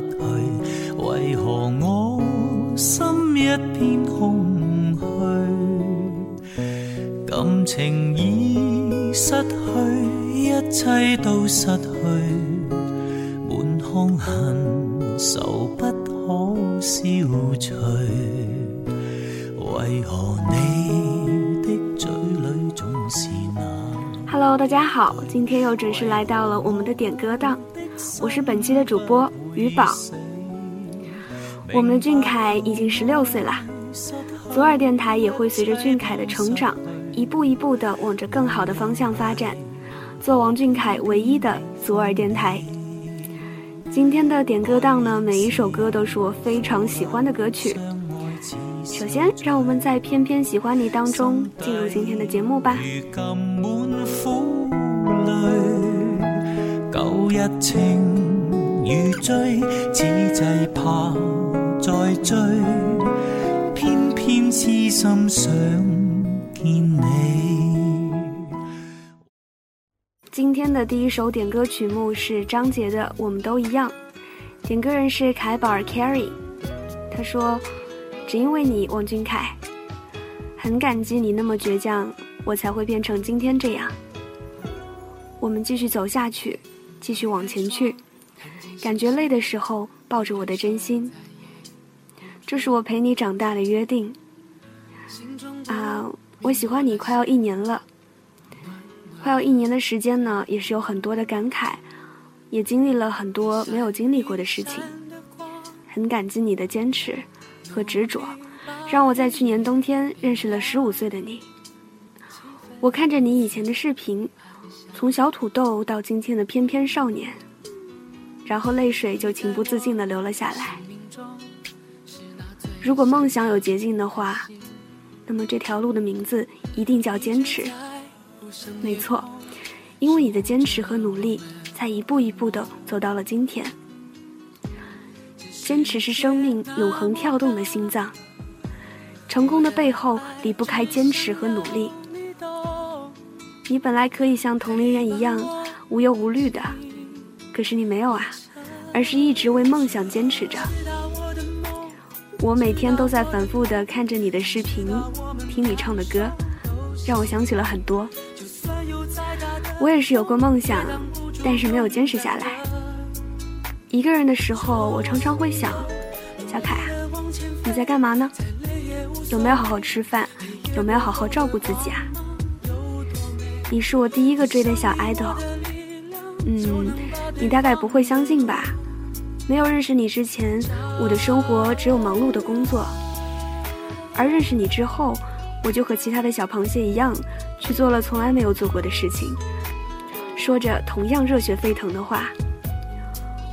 去，为何我心一片空虚？感情已失去，一切都失去，满腔恨愁不可消除，为何你的嘴里总是那？Hello，大家好，今天又准时来到了我们的点歌档，我是本期的主播于宝。我们的俊凯已经十六岁了，左耳电台也会随着俊凯的成长，一步一步的往着更好的方向发展，做王俊凯唯一的左耳电台。今天的点歌档呢，每一首歌都是我非常喜欢的歌曲。首先，让我们在《偏偏喜欢你》当中进入今天的节目吧。如醉，只惧怕再追，偏偏痴心想见你。今天的第一首点歌曲目是张杰的《我们都一样》，点歌人是凯宝儿 Carry，他说：“只因为你，王俊凯，很感激你那么倔强，我才会变成今天这样。我们继续走下去，继续往前去。感觉累的时候，抱着我的真心。这是我陪你长大的约定。啊，我喜欢你快要一年了。快要一年的时间呢，也是有很多的感慨，也经历了很多没有经历过的事情。很感激你的坚持和执着，让我在去年冬天认识了十五岁的你。我看着你以前的视频，从小土豆到今天的翩翩少年，然后泪水就情不自禁地流了下来。如果梦想有捷径的话，那么这条路的名字一定叫坚持。没错，因为你的坚持和努力，才一步一步的走到了今天。坚持是生命永恒跳动的心脏，成功的背后离不开坚持和努力。你本来可以像同龄人一样无忧无虑的，可是你没有啊，而是一直为梦想坚持着。我每天都在反复的看着你的视频，听你唱的歌，让我想起了很多。我也是有过梦想，但是没有坚持下来。一个人的时候，我常常会想，小凯啊，你在干嘛呢？有没有好好吃饭？有没有好好照顾自己啊？你是我第一个追的小 idol，你大概不会相信吧？没有认识你之前，我的生活只有忙碌的工作；而认识你之后，我就和其他的小螃蟹一样，去做了从来没有做过的事情，说着同样热血沸腾的话。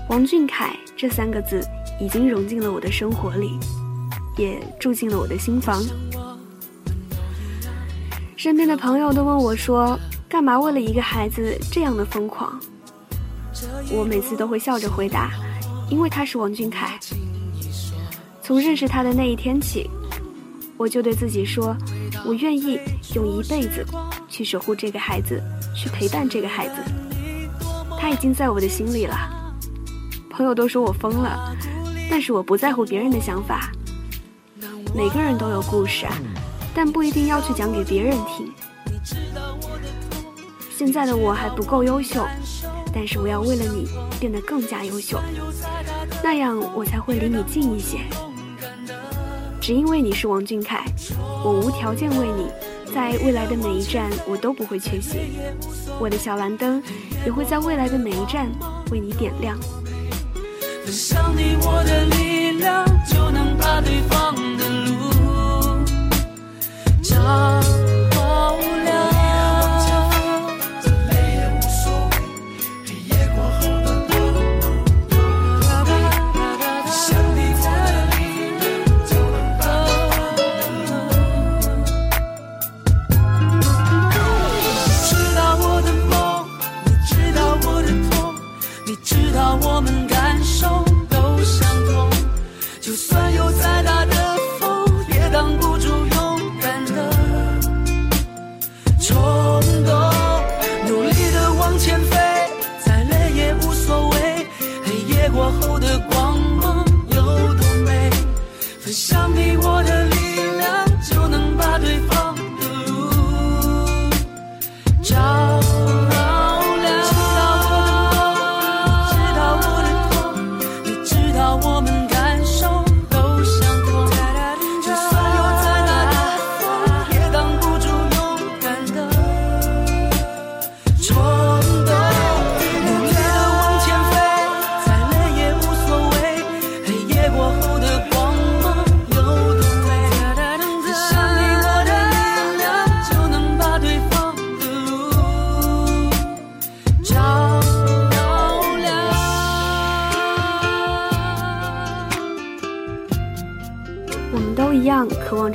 王俊凯这三个字已经融进了我的生活里，也住进了我的心房。身边的朋友都问我说：“干嘛为了一个孩子这样的疯狂？”我每次都会笑着回答。因为他是王俊凯，从认识他的那一天起，我就对自己说，我愿意用一辈子去守护这个孩子，去陪伴这个孩子。他已经在我的心里了。朋友都说我疯了，但是我不在乎别人的想法。每个人都有故事啊，但不一定要去讲给别人听。现在的我还不够优秀。但是我要为了你变得更加优秀，那样我才会离你近一些。只因为你是王俊凯，我无条件为你，在未来的每一站我都不会缺席。我的小蓝灯也会在未来的每一站为你点亮。分享你我的力量，就能把对方的路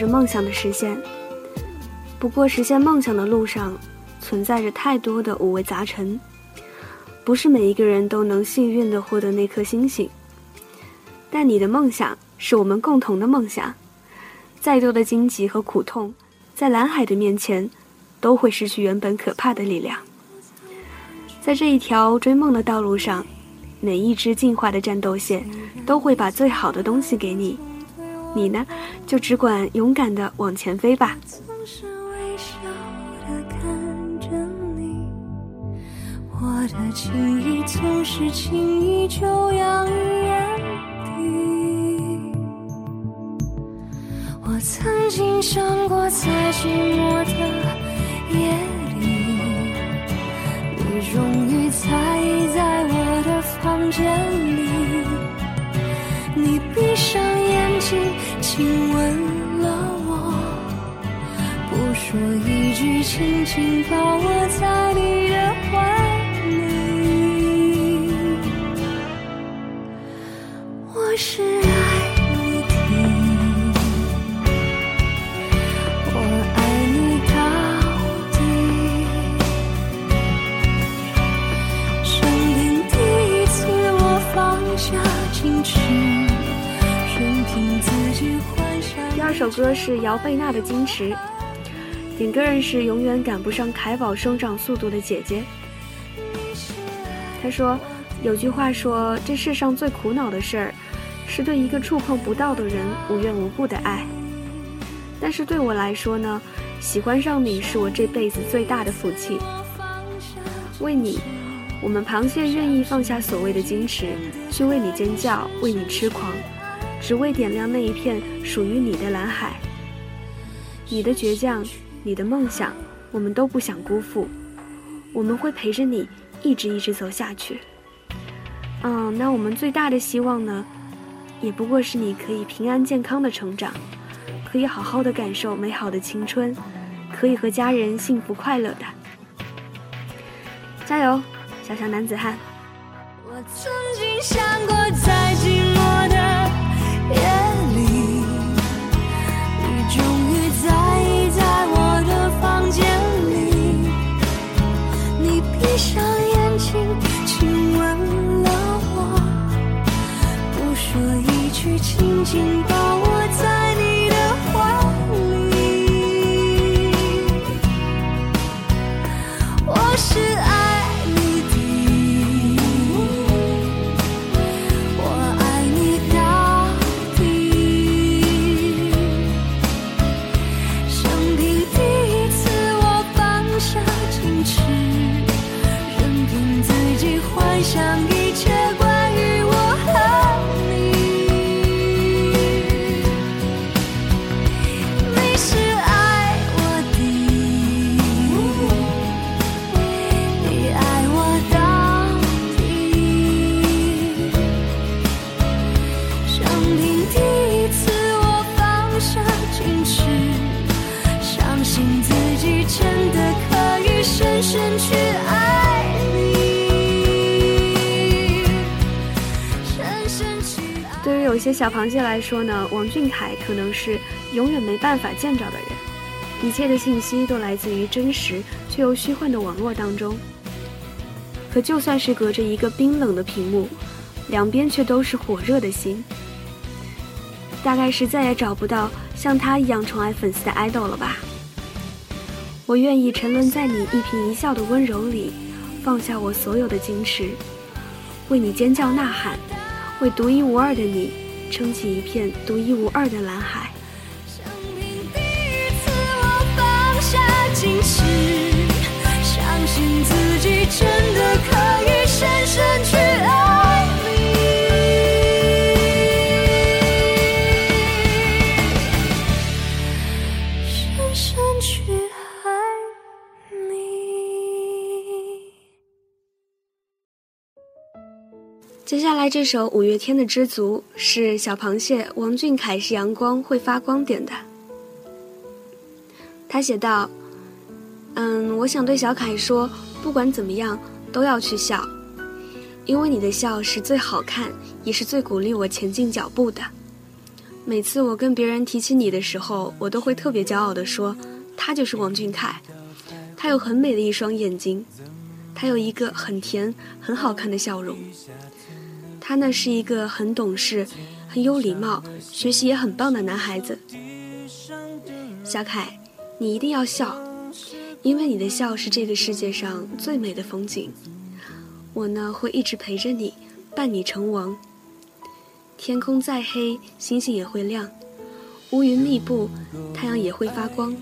着梦想的实现。不过，实现梦想的路上，存在着太多的五味杂陈，不是每一个人都能幸运地获得那颗星星。但你的梦想是我们共同的梦想，再多的荆棘和苦痛，在蓝海的面前，都会失去原本可怕的力量。在这一条追梦的道路上，每一支进化的战斗线都会把最好的东西给你，你呢，就只管勇敢的往前飞吧。我的情意总是轻易就洋溢眼底。我曾经想过，在寂寞的夜里，你终于在意在我的房间里。你闭上眼亲吻了我，不说一句，轻轻抱我在你的怀里。我是首歌是姚贝娜的《矜持》，点歌人是永远赶不上凯宝生长速度的姐姐。他说：“有句话说，这世上最苦恼的事儿。”是对一个触碰不到的人无缘无故的爱，但是对我来说呢，喜欢上你是我这辈子最大的福气。为你，我们螃蟹愿意放下所谓的矜持，去为你尖叫，为你痴狂，只为点亮那一片属于你的蓝海。你的倔强，你的梦想，我们都不想辜负，我们会陪着你一直一直走下去。嗯，那我们最大的希望呢？也不过是你可以平安健康的成长，可以好好的感受美好的青春，可以和家人幸福快乐的。加油，小小男子汉！我曾经想过，在对小螃蟹来说呢，王俊凯可能是永远没办法见着的人，一切的信息都来自于真实却又虚幻的网络当中。可就算是隔着一个冰冷的屏幕，两边却都是火热的心。大概是再也找不到像他一样宠爱粉丝的 idol 了吧？我愿意沉沦在你一颦一笑的温柔里，放下我所有的矜持，为你尖叫呐喊，为独一无二的你。撑起一片独一无二的蓝海。生命第一次，我放下矜持，相信自己真的可以深深去爱来这首五月天的《知足》是小螃蟹王俊凯是阳光会发光点的。他写道：“嗯，我想对小凯说，不管怎么样都要去笑，因为你的笑是最好看，也是最鼓励我前进脚步的。每次我跟别人提起你的时候，我都会特别骄傲地说，他就是王俊凯。他有很美的一双眼睛，他有一个很甜、很好看的笑容。他呢是一个很懂事、很有礼貌、学习也很棒的男孩子。小凯，你一定要笑，因为你的笑是这个世界上最美的风景。我呢会一直陪着你，伴你成王。天空再黑，星星也会亮；乌云密布，太阳也会发光。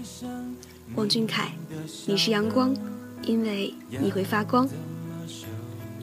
王俊凯，你是阳光，因为你会发光。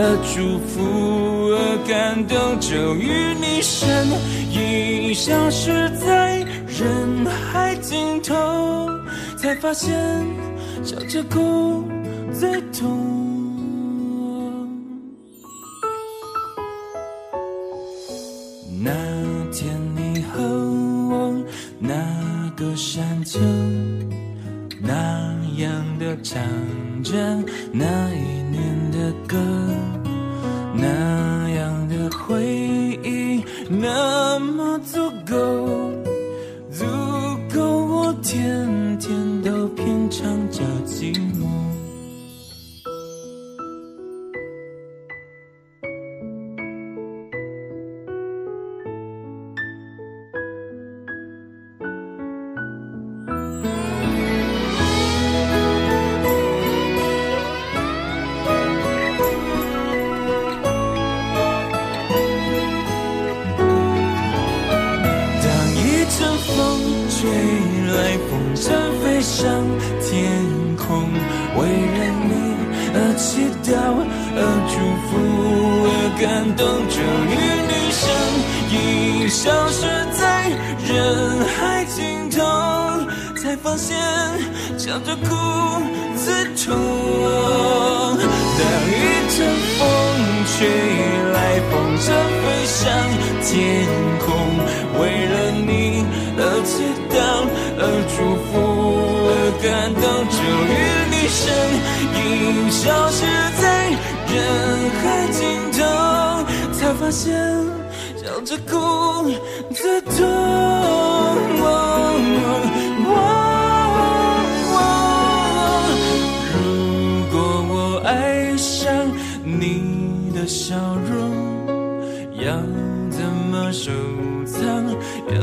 而祝福，而感动，终于你身影消失在人海尽头，才发现笑着哭最痛。那天你和我那个山丘，那样的唱着那来，风筝飞上天空，为了你而祈祷，而祝福，而感动。终于，你身影消失在人海尽头，才发现笑着哭最痛。当一阵风吹来，风筝飞上天空，为了你而祈祷。的祝福，而感动。终于你身影消失在人海尽头，才发现笑着哭最痛。如果我爱上你的笑容要怎么收藏？要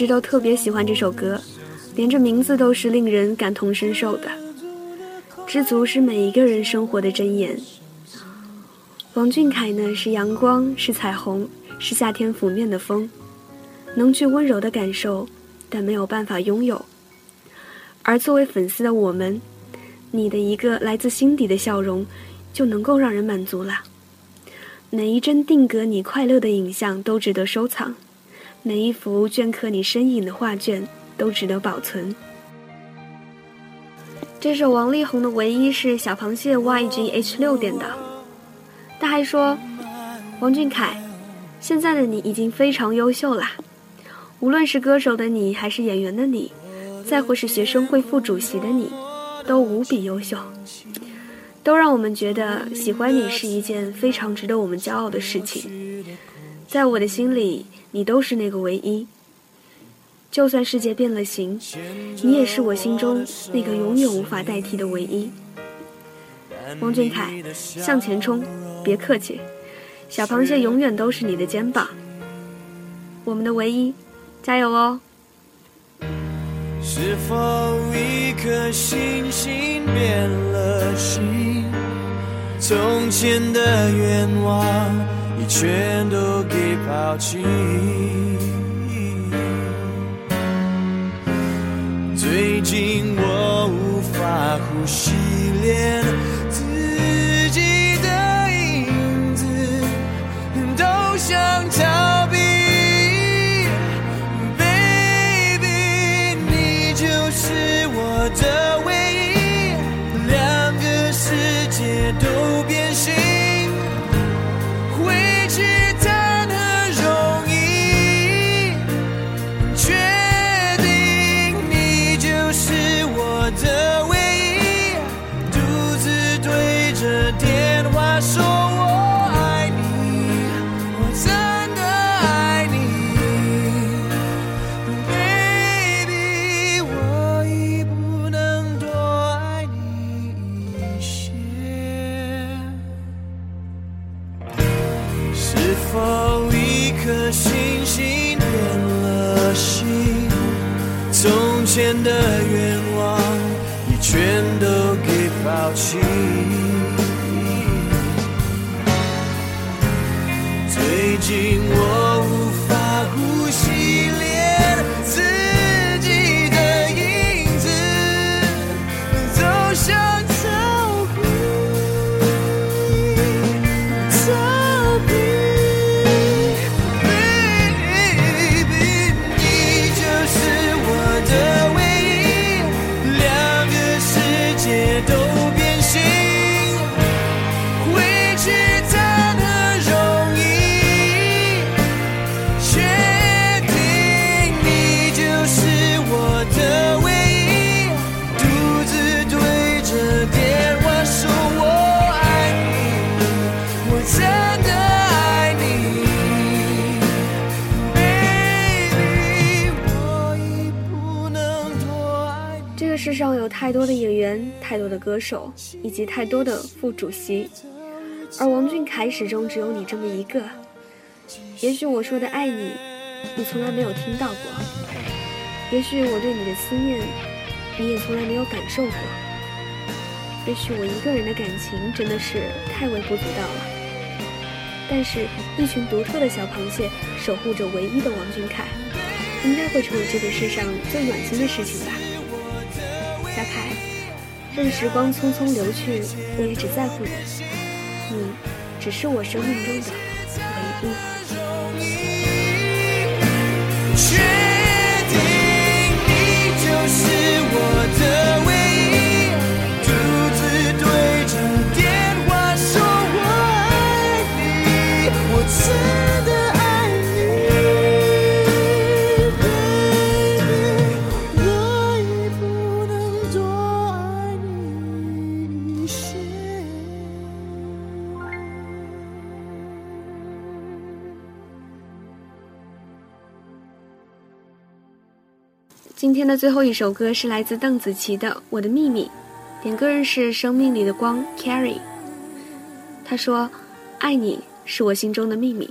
一直都特别喜欢这首歌，连着名字都是令人感同身受的。知足是每一个人生活的箴言。王俊凯呢，是阳光，是彩虹，是夏天拂面的风，能去温柔的感受，但没有办法拥有。而作为粉丝的我们，你的一个来自心底的笑容，就能够让人满足了。每一帧定格你快乐的影像都值得收藏，每一幅镌刻你身影的画卷都值得保存。这首王力宏的《唯一》是小螃蟹 YG H 六点的。他还说：“王俊凯，现在的你已经非常优秀啦，无论是歌手的你，还是演员的你，再或是学生会副主席的你，都无比优秀，都让我们觉得喜欢你是一件非常值得我们骄傲的事情。在我的心里，你都是那个唯一。就算世界变了形，你也是我心中那个永远无法代替的唯一。”王俊凯，向前冲！别客气，小螃蟹永远都是你的肩膀，我们的唯一，加油哦！是否一颗星星变了心？从前的愿望全都给抛弃。最近我无法呼吸连抛上有太多的演员，太多的歌手，以及太多的副主席，而王俊凯始终只有你这么一个。也许我说的爱你，你从来没有听到过；也许我对你的思念，你也从来没有感受过；也许我一个人的感情真的是太微不足道了。但是，一群独特的小螃蟹守护着唯一的王俊凯，应该会成为这个世上最暖心的事情吧。任时光匆匆流去，我也只在乎你，你只是我生命中的唯一。今天的最后一首歌是来自邓紫棋的《我的秘密》，点歌人是生命里的光 Carrie。他说：“爱你是我心中的秘密，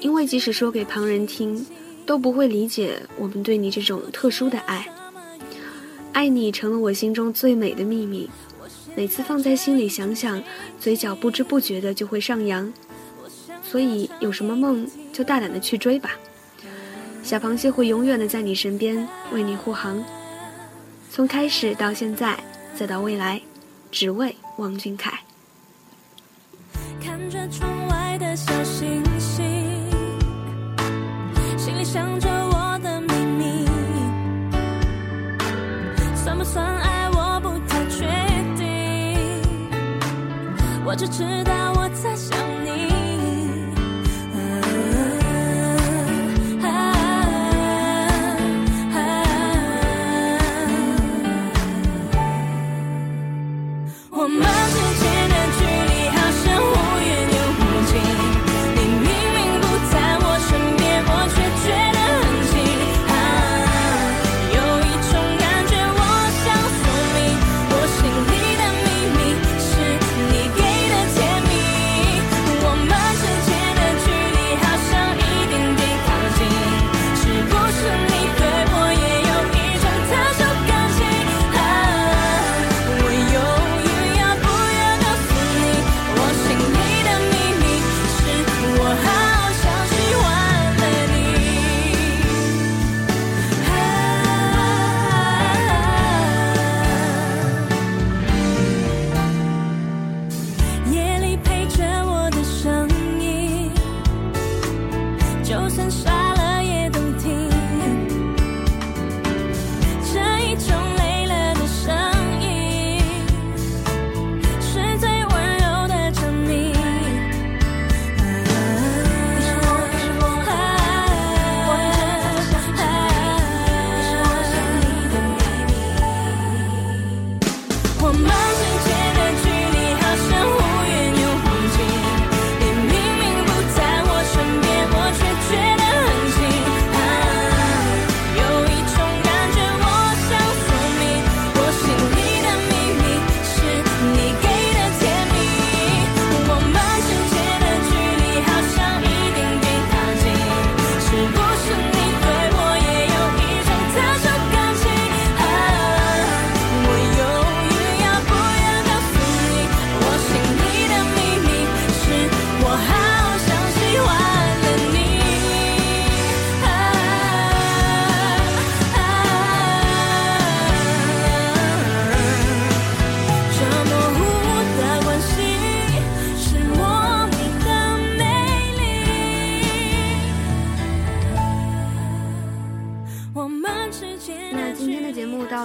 因为即使说给旁人听，都不会理解我们对你这种特殊的爱。爱你成了我心中最美的秘密，每次放在心里想想，嘴角不知不觉的就会上扬。所以有什么梦就大胆的去追吧。”小螃蟹会永远的在你身边，为你护航。从开始到现在，再到未来，只为王俊凯。看着窗外的小星星，心里想着我的秘密，算不算爱我不太确定，我只知道我在想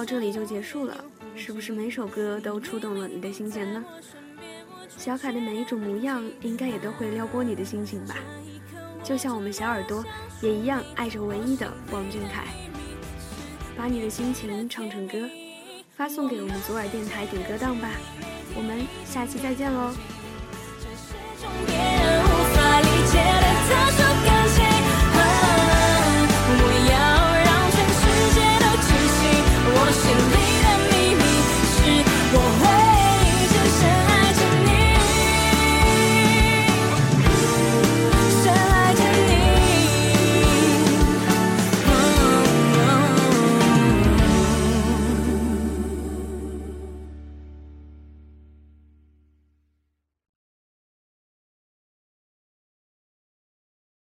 到这里就结束了，是不是每首歌都触动了你的心弦呢？小凯的每一种模样，应该也都会撩拨你的心情吧？就像我们小耳朵也一样爱着唯一的王俊凯。把你的心情唱成歌，发送给我们左耳电台点歌档吧。我们下期再见喽。